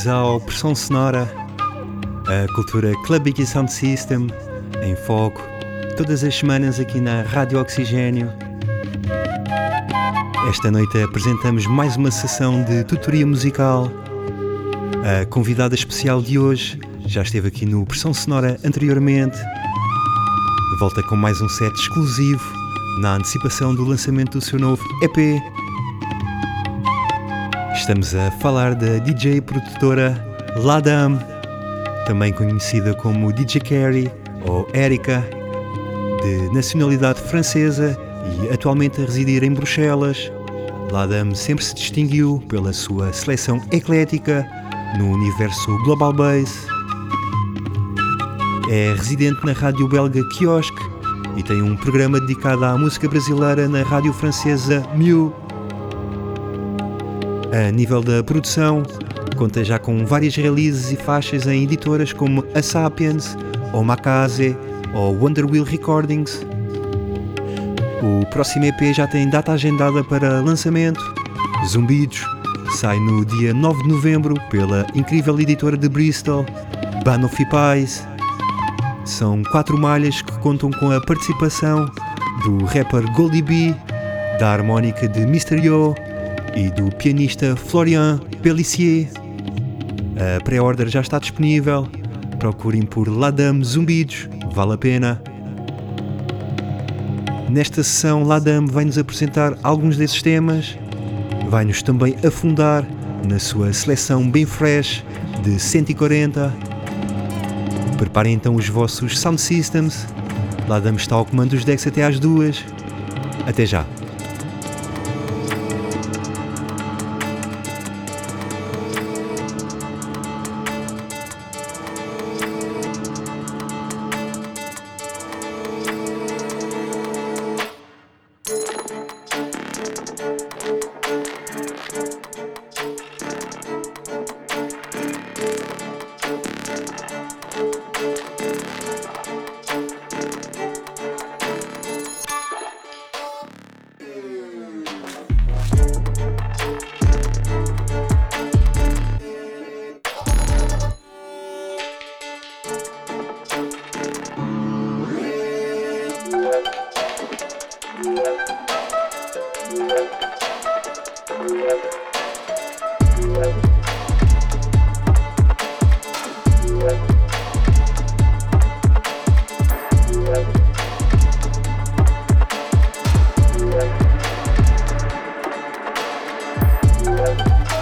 Bem-vindos ao Pressão Sonora, a cultura Club Sound System em foco, todas as semanas aqui na Rádio Oxigênio. Esta noite apresentamos mais uma sessão de tutoria musical. A convidada especial de hoje já esteve aqui no Pressão Sonora anteriormente. Volta com mais um set exclusivo na antecipação do lançamento do seu novo EP Estamos a falar da DJ produtora Ladam, também conhecida como DJ Carey ou Erika, de nacionalidade francesa e atualmente a residir em Bruxelas. Ladam sempre se distinguiu pela sua seleção eclética no universo Global Bass. É residente na rádio belga Kiosque e tem um programa dedicado à música brasileira na rádio francesa Mew. A nível da produção, conta já com várias releases e faixas em editoras como a Sapiens, ou Makaze, ou Wonder Wheel Recordings. O próximo EP já tem data agendada para lançamento. Zumbidos sai no dia 9 de novembro pela incrível editora de Bristol, Banoffee Pies. São quatro malhas que contam com a participação do rapper Goldie B, da harmónica de Mr. E do pianista Florian Pellissier. A pré-order já está disponível. Procurem por Ladam Zumbidos, vale a pena. Nesta sessão, Ladam vai-nos apresentar alguns desses temas, vai-nos também afundar na sua seleção bem fresh de 140. Preparem então os vossos sound systems. Ladam está ao comando dos decks até às duas. Até já! Música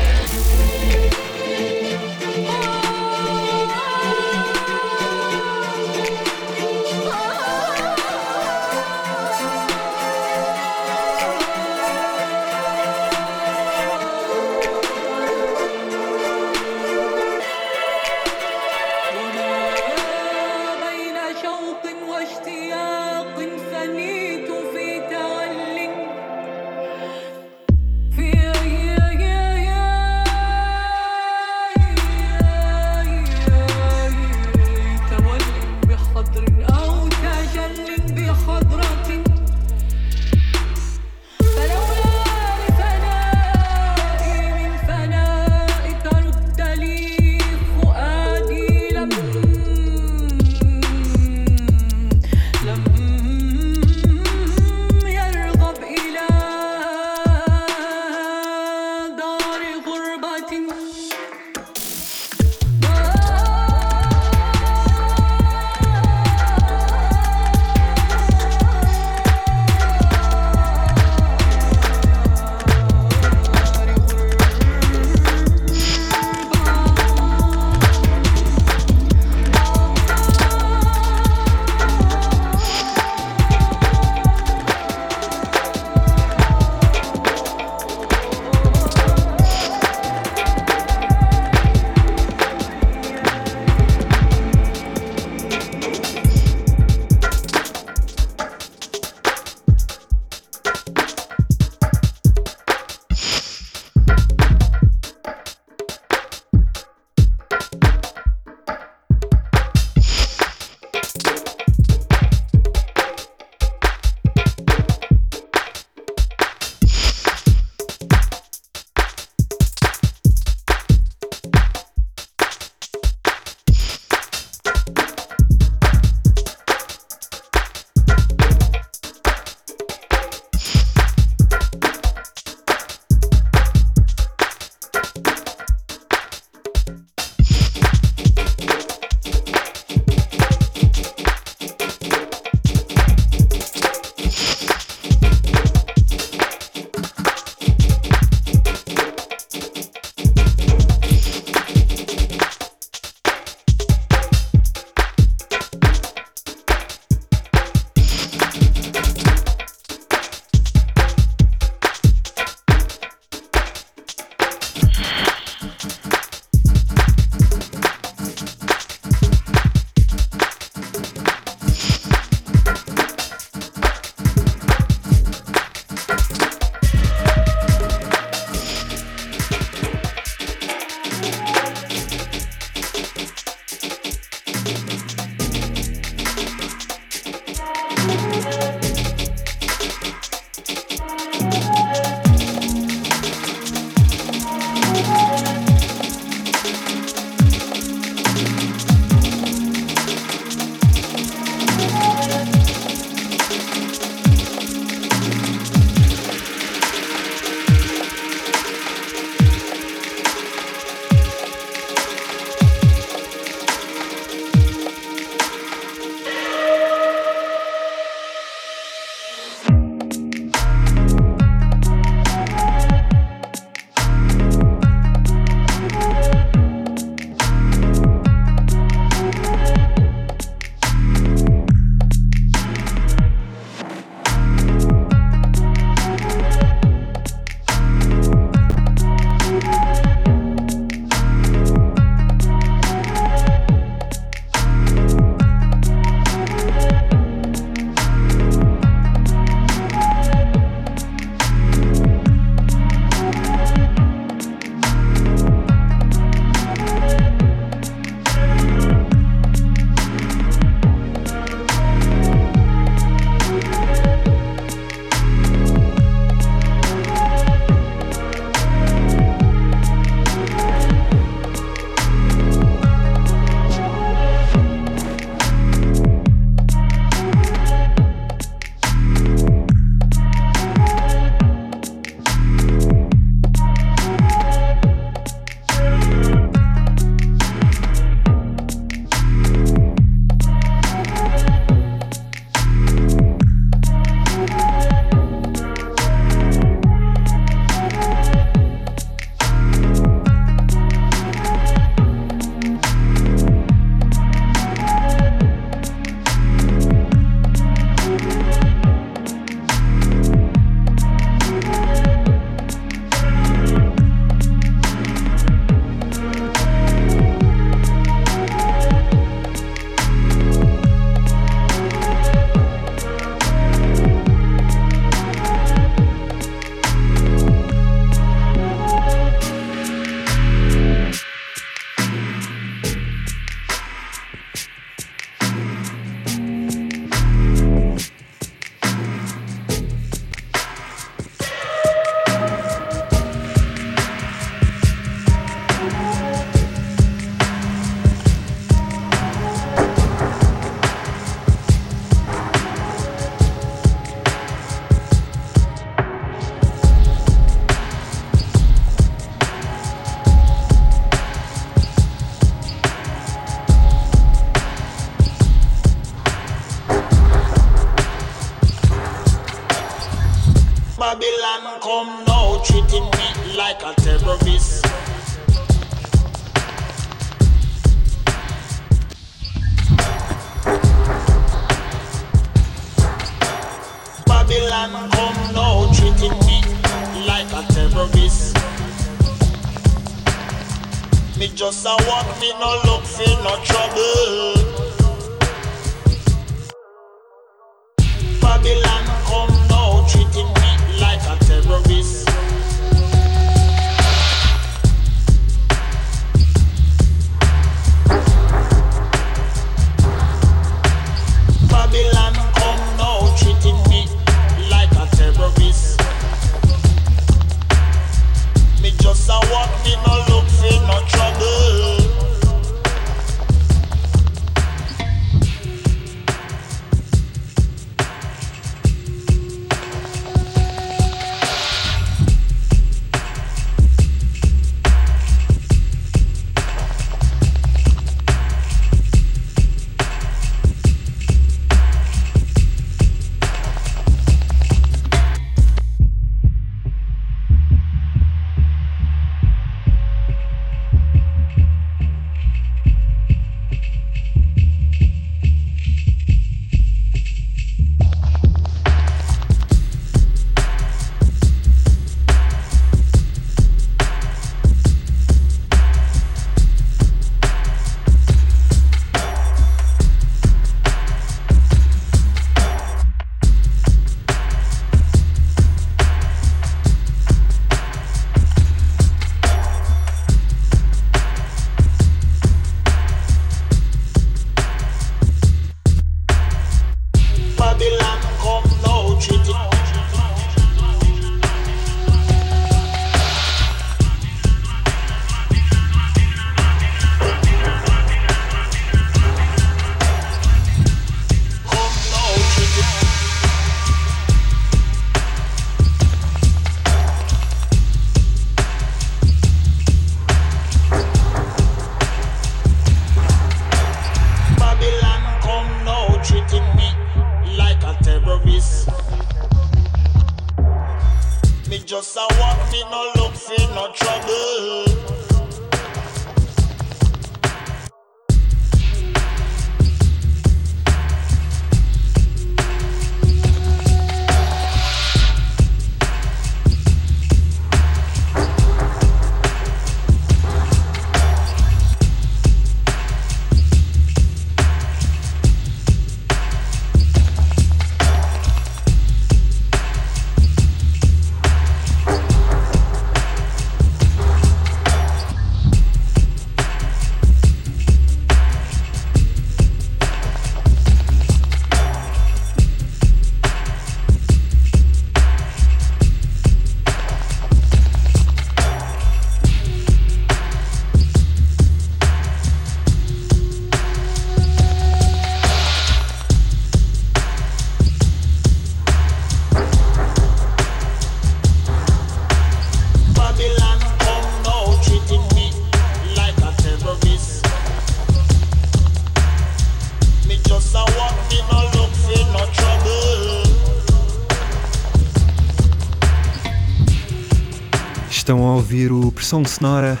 ouvir o Pressão Sonora,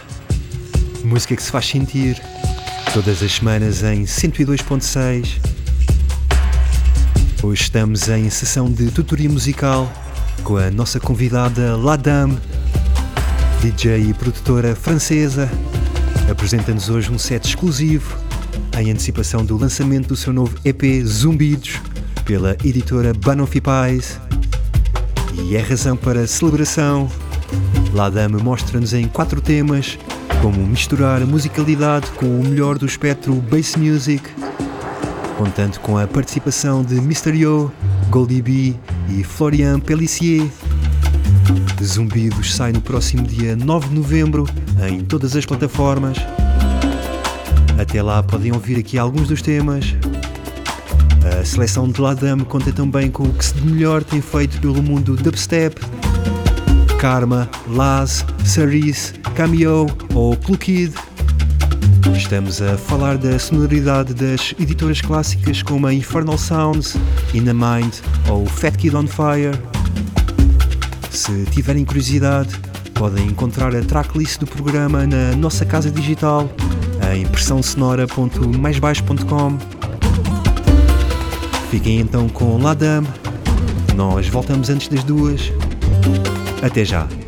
música que se faz sentir, todas as semanas em 102.6. Hoje estamos em sessão de tutoria musical com a nossa convidada Ladame, DJ e produtora francesa. Apresenta-nos hoje um set exclusivo em antecipação do lançamento do seu novo EP Zumbidos pela editora Banoffee Pies. E é razão para celebração. Ladame mostra-nos em quatro temas como misturar a musicalidade com o melhor do espectro bass music, contando com a participação de. Yo, Goldie B e Florian Pellissier. Zumbidos sai no próximo dia 9 de novembro em todas as plataformas. Até lá podem ouvir aqui alguns dos temas. A seleção de Ladame conta também com o que se de melhor tem feito pelo mundo dubstep, Karma, Laz, Saris, Cameo ou Plukid. Estamos a falar da sonoridade das editoras clássicas como a Infernal Sounds, In the Mind ou Fat Kid on Fire. Se tiverem curiosidade, podem encontrar a tracklist do programa na nossa casa digital em pressãosonora.maisbaixo.com. Fiquem então com Ladam. Nós voltamos antes das duas. Até já.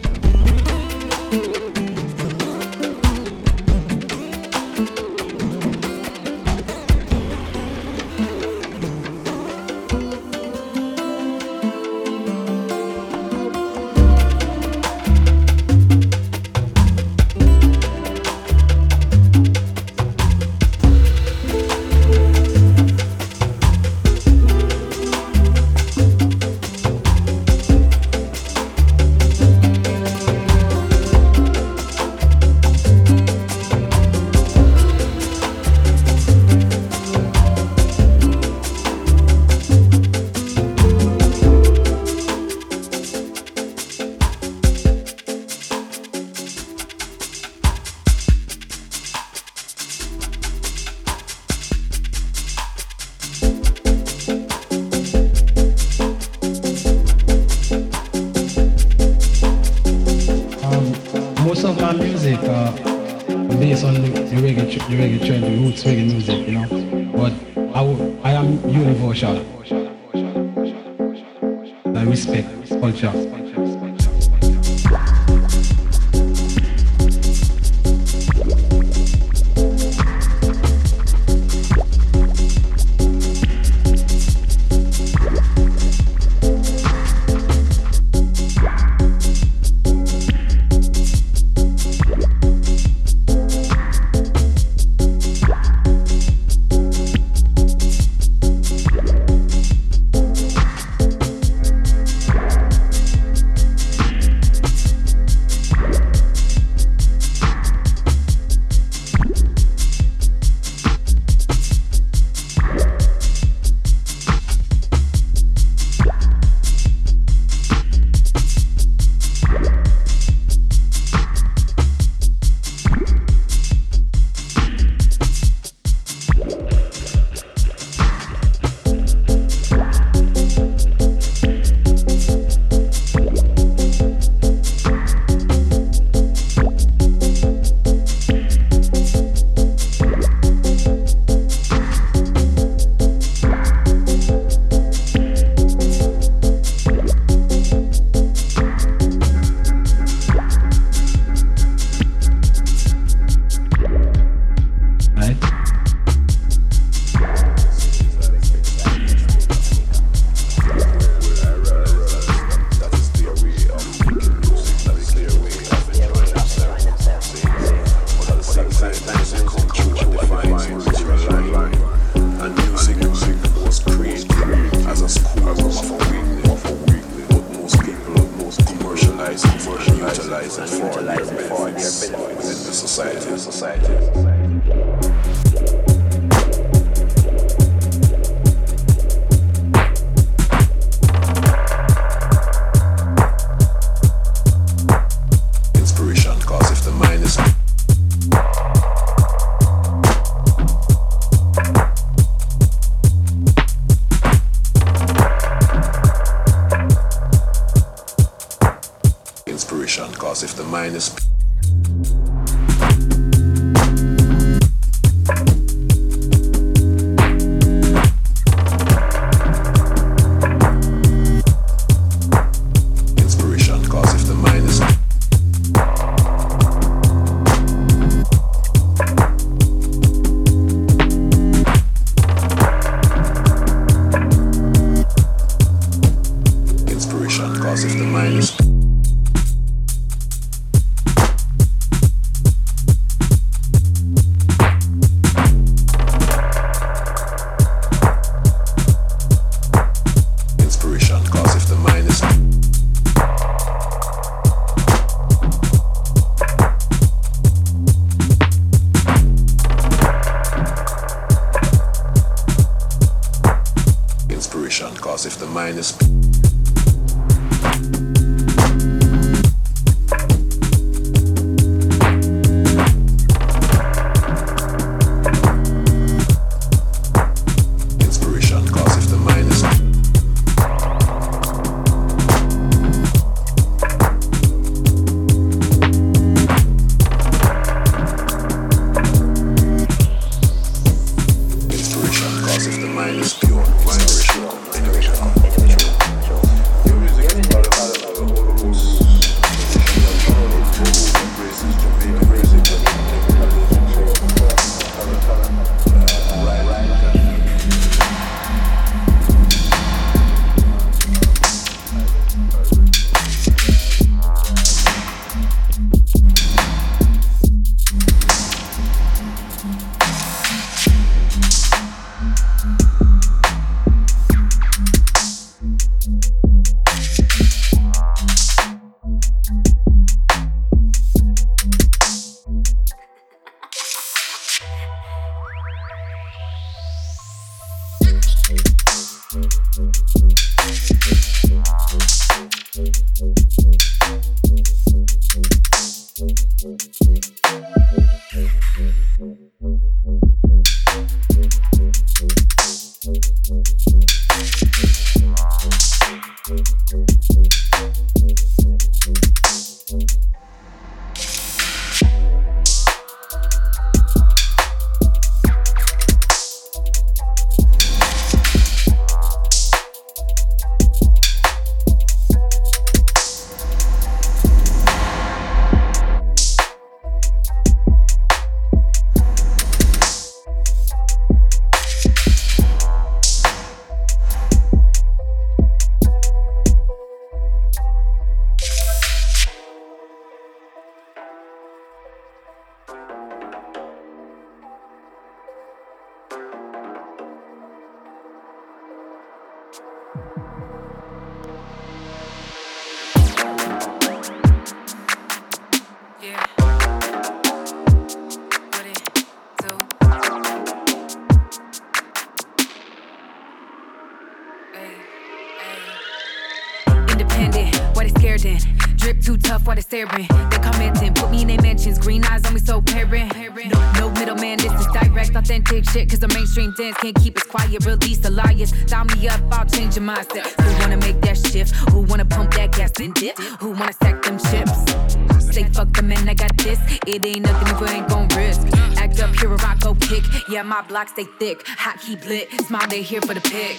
No, no middleman, this is direct, authentic shit. Cause the mainstream dance can't keep us quiet. Release the liars. Dial me up, I'll change your mindset. Who wanna make that shift? Who wanna pump that gas and dip? Who wanna stack them chips? Say fuck the man, I got this. It ain't nothing if we ain't gon' risk. Act up, here a rock, go kick. Yeah, my block stay thick. Hot, keep lit. Smile, they here for the pick.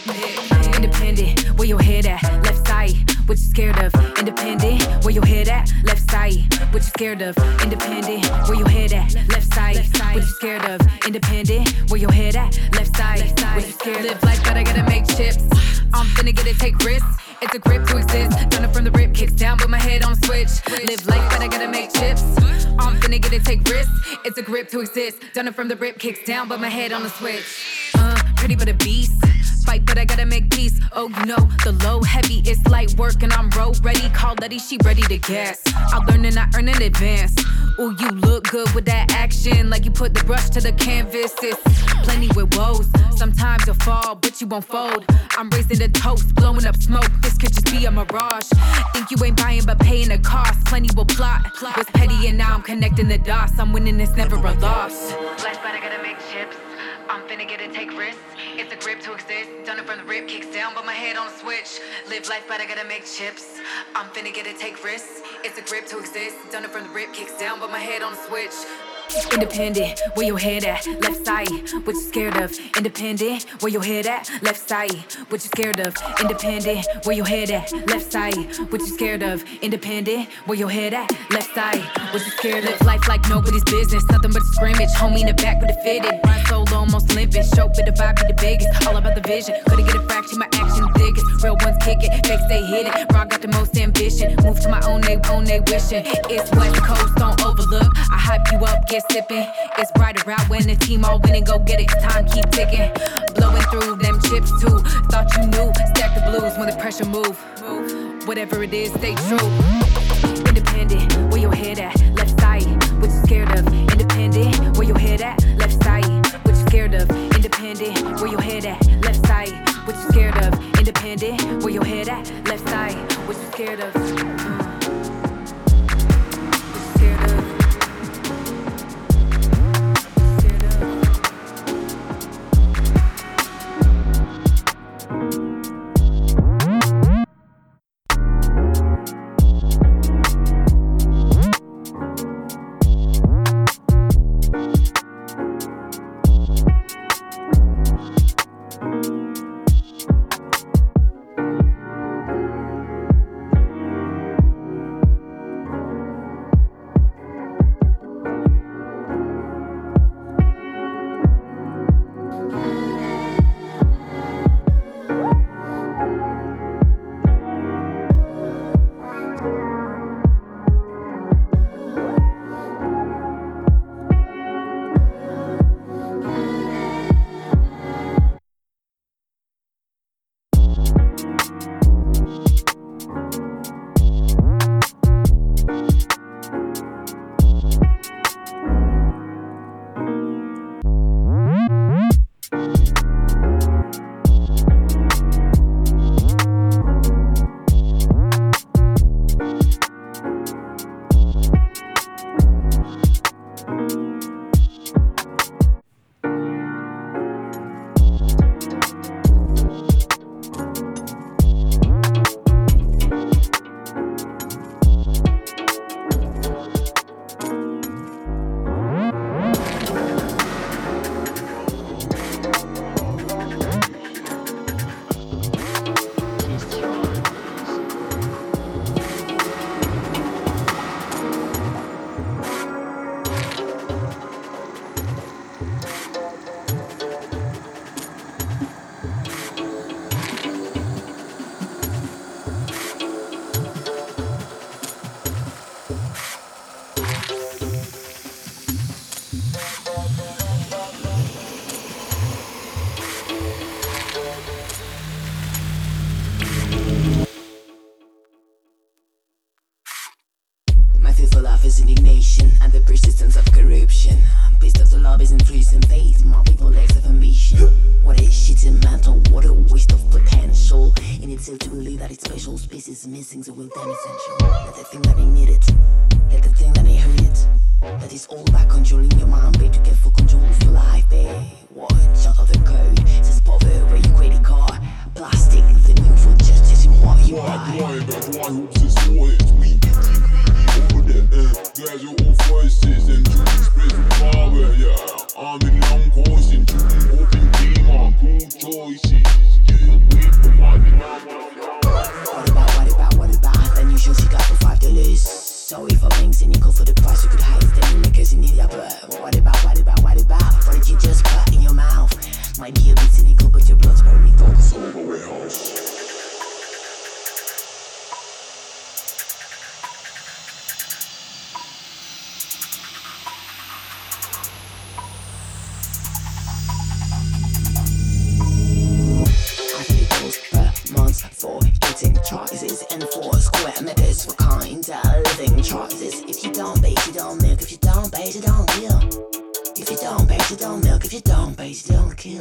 Independent, where your head at? Left side, what you scared of? Independent, where your head at? Left side, what you scared of? Independent, where your head at? Left side, what you scared of? Independent, where your head at? Left side, what you scared of? Live life, but I gotta make chips. I'm finna get it, take risks. It's a grip to exist. Done it from the rip, kicks down, put my head on switch. Live life, but I gotta make chips. I'm finna get it, take risks. It's a grip to exist. Done it from the rip, kicks down, but my head on the switch. Uh, pretty but a beast. Fight, but I gotta make peace. Oh, you know, the low heavy it's light work, and I'm road ready. Call Letty, she ready to gas. I learn and I earn in advance. Ooh, you look good with that action, like you put the brush to the canvas. It's plenty with woes. Sometimes you'll fall, but you won't fold. I'm raising the toast, blowing up smoke. This could just be a mirage. Think you ain't buying, but paying the cost. Plenty will plot. Was petty, and now I'm connecting the dots. I'm winning, it's never a loss. Life, but I gotta make chips. I'm finna get it, take risks. It's a grip to exist. Done it from the rip, kicks down, but my head on a switch. Live life, but I gotta make chips. I'm finna get it, take risks. It's a grip to exist. Done it from the rip, kicks down, but my head on a switch. Independent, where your head at? Left side, what you scared of? Independent, where your head at? Left side, what you scared of? Independent, where your head at? Left side, what you scared of? Independent, where your head at? Left side, what you scared of? Life like nobody's business, nothing but a scrimmage. Homie in the back with a fitted. Ride solo, almost limping. Show with the vibe be the biggest. All about the vision. Couldn't get a fraction, my action thickest. Real ones kick it, fake stay hidden. Rock got the most ambition. Move to my own, they own, they wishing. It's West Coast, don't overlook. I hype you up, get sipping. It's brighter out when the team all winning. Go get it, time keep ticking. Blowing through them chips too. Thought you knew. Stack the blues when the pressure move. Whatever it is, stay true. Independent, where your head at? Left side, what you scared of? Independent, where your head at? Left side, what you scared of? Independent, where your head at? Left side, what you scared of? Independent, where your head at? Left side, what you scared of?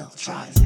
I'll try.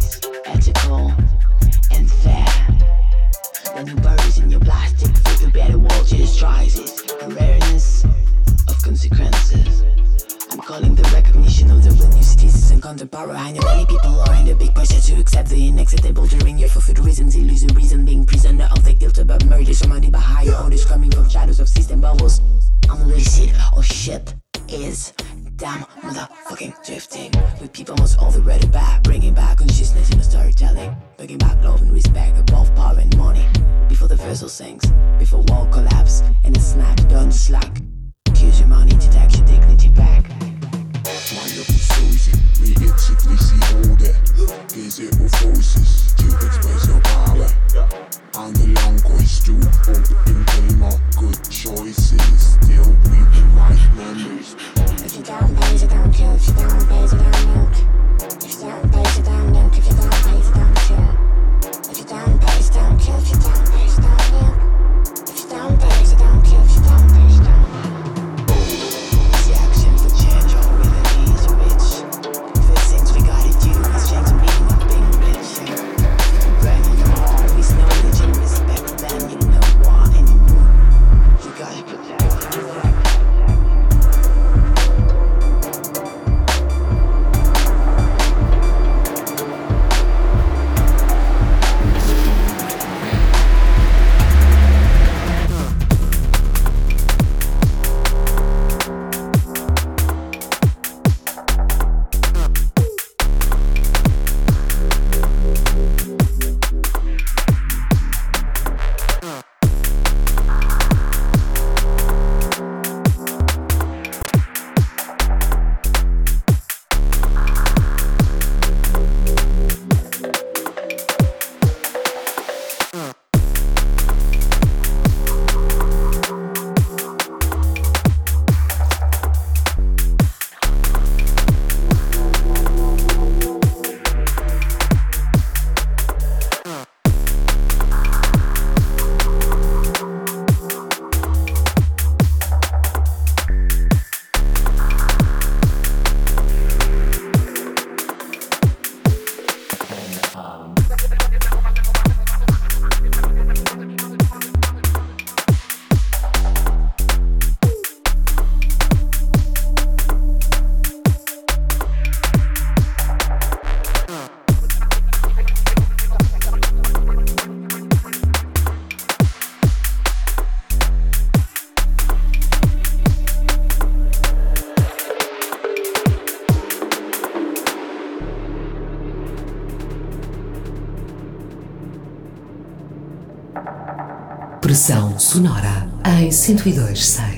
Pressão sonora em 102.6.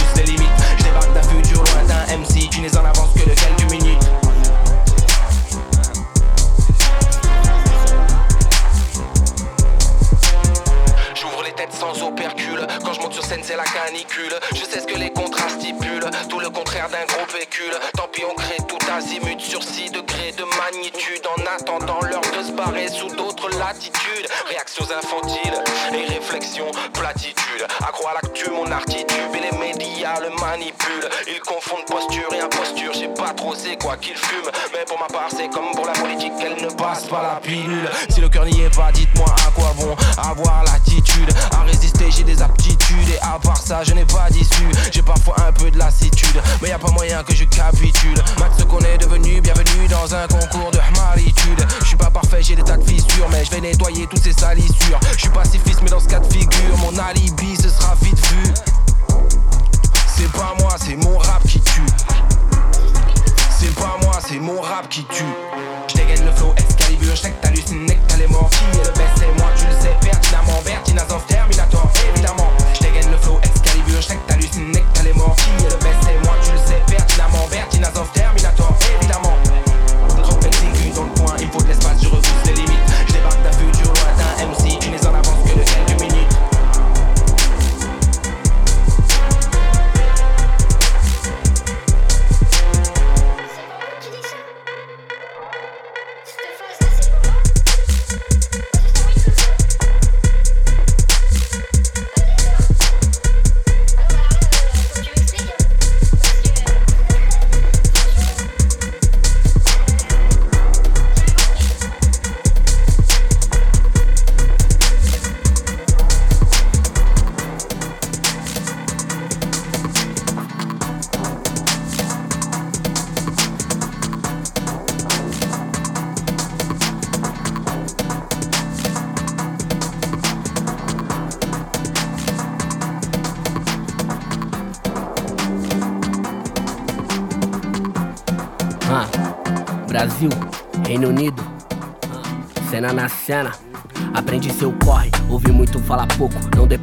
refuse les limites. Je débarque d'un futur lointain, MC, tu n'es en avance que quelques sans opercule. Quand je monte sur scène, c'est la canicule. Je sais ce que les contrats stipulent. Tout le contraire d'un gros véhicule. Tant pis, on crée tout azimut sur 6 degrés de magnitude. En attendant l'heure de se barrer sous d'autres latitudes. Réactions infantiles et réflexions platitudes. Accro à l'actu, mon artitude. Et les médias le manipulent. Ils confondent posture et imposture. Je sais pas trop c'est quoi qu'ils fument. Mais pour ma part, c'est comme pour la politique, elle ne passe pas la pilule. Si le cœur n'y est pas, dites-moi à quoi bon avoir l'attitude. Résister, j'ai des aptitudes. Et à part ça, je n'ai pas d'issue. J'ai parfois un peu de lassitude. Mais y a pas moyen que je capitule. Max qu'on est devenu, bienvenue dans un concours de maritude. Je suis pas parfait, j'ai des tas de fissures. Mais je vais nettoyer toutes ces salissures. Je suis pacifiste, mais dans ce cas de figure, mon alibi ce sera vite vu. C'est pas moi, c'est mon rap qui tue. C'est pas moi, c'est mon rap qui tue. Je dégaine le flow Excalibur, je sais que t'hallucines, que t'as les. Qui est le best, c'est moi, tu le sais pertinemment. Bertinaz of elle est morte,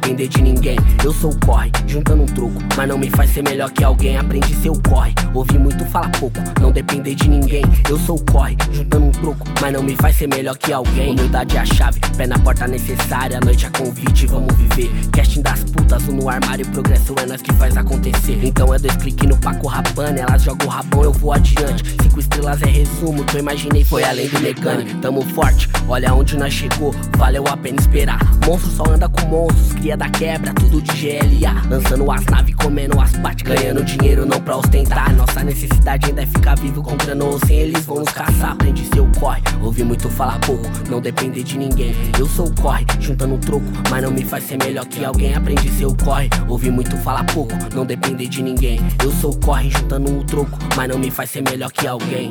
depender de ninguém. Eu sou o corre, juntando um troco, mas não me faz ser melhor que alguém. Aprendi seu corre, ouvi muito falar pouco, não depender de ninguém. Eu sou o corre, juntando um troco, mas não me faz ser melhor que alguém. Humildade é a chave, pé na porta necessária, a noite é convite, vamos viver. Casting das putas, um no armário, progresso é nós que faz acontecer. Então é dois cliques no Paco Rapane, elas jogam o rabão, eu vou adiante. Cinco estrelas é resumo, que eu imaginei foi além do mecânico. Tamo forte, olha onde nós chegou, valeu a pena esperar. Monstro só anda com monstros, cria da quebra, tudo de GLA. Lançando as naves, comendo as pates, ganhando dinheiro não pra ostentar. Nossa necessidade ainda é ficar vivo com ou sem eles vão nos caçar. Aprendi seu corre, ouvi muito falar pouco, não depender de ninguém. Eu sou o corre, juntando troco, mas não me faz ser melhor que alguém. Aprendi seu corre, ouvi muito falar pouco, não depender de ninguém. Eu sou o corre, juntando um troco, mas não me faz ser melhor que alguém.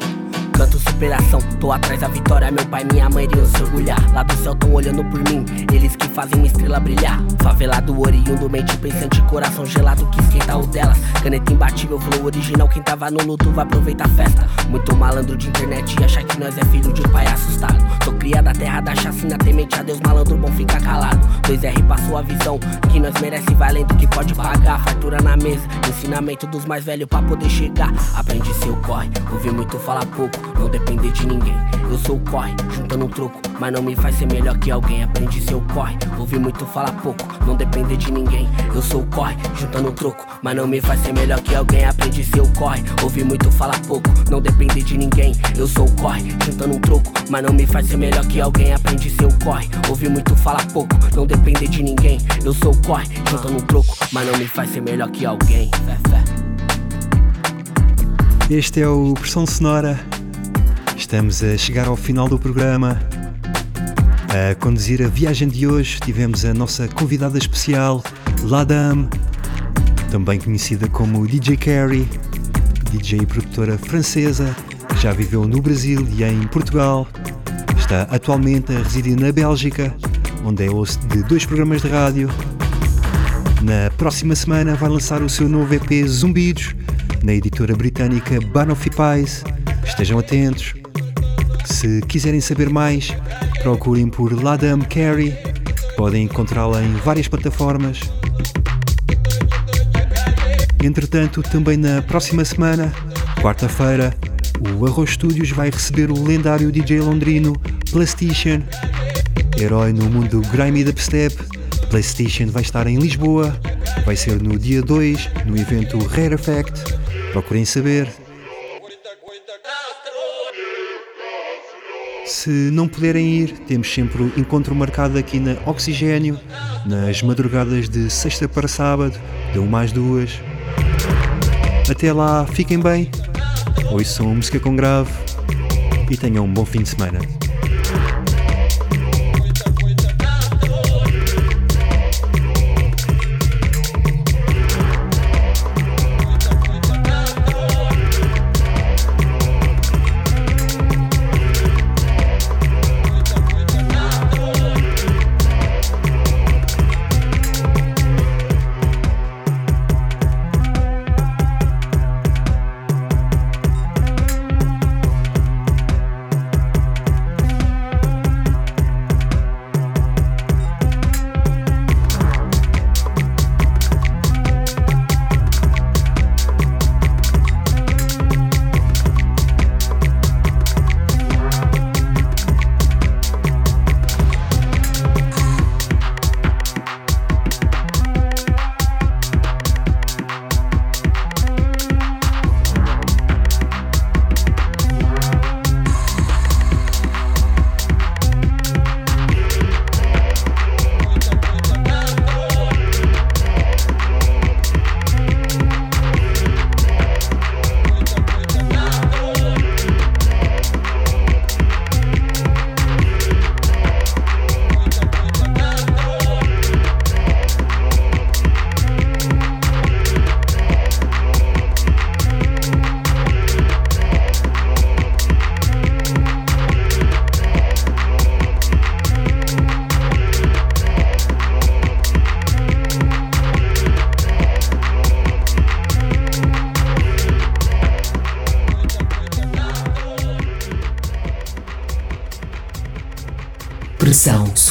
Canto superação, tô atrás da vitória. Meu pai minha mãe iriam se orgulhar. Lá do céu tão olhando por mim, eles que fazem minha estrela brilhar. Favelado, oriundo, mente pensante, coração gelado que esquenta o delas. Caneta imbatível, flow original. Quem tava no luto vai aproveitar a festa. Muito malandro de internet e acha que nós é filho de pai assustado. Sou cria da terra da chacina, temente a Deus, malandro bom fica calado. 2R passou a visão que nós merece, vai além do que pode pagar. Fartura na mesa, ensinamento dos mais velhos pra poder chegar. Aprende seu corre, ouvir muito falar pouco, não depender de ninguém. Eu sou o corre, juntando um troco, mas não me faz ser melhor que alguém. Aprende seu corre, ouvir muito falar pouco, não depender de ninguém. Eu sou o corre, juntando um troco, mas não me faz ser melhor que alguém. Aprende seu corre, ouvir muito falar pouco, não depender de ninguém. Eu sou o corre, juntando um troco, mas não me faz ser melhor que alguém. Aprende seu corre, ouvir muito falar pouco, não depender de ninguém. Eu sou o corre, juntando um troco, mas não me faz ser melhor que alguém. Fé, fé. Este é o Pressão Sonora. Estamos a chegar ao final do programa. A conduzir a viagem de hoje tivemos a nossa convidada especial, Ladam, também conhecida como DJ Carrie, DJ e produtora francesa, já viveu no Brasil e em Portugal. Está atualmente a residir na Bélgica, onde é host de dois programas de rádio. Na próxima semana vai lançar o seu novo EP Zumbidos, na editora britânica Banoffee Pies. Estejam atentos. Se quiserem saber mais, procurem por Ladam Carey. Podem encontrá-la em várias plataformas. Entretanto, também na próxima semana, quarta-feira, o Arroz Studios vai receber o lendário DJ londrino Plastician. Herói no mundo grime e dubstep, Plastician vai estar em Lisboa. Vai ser no dia 2, no evento Rare Effect. Procurem saber. Se não puderem ir, temos sempre o encontro marcado aqui na Oxigênio, nas madrugadas de sexta para sábado, de 1 mais duas. Até lá, fiquem bem, ouçam música com grave e tenham um bom fim de semana.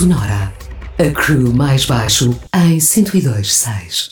Sonora. A crew mais baixo em 102.6.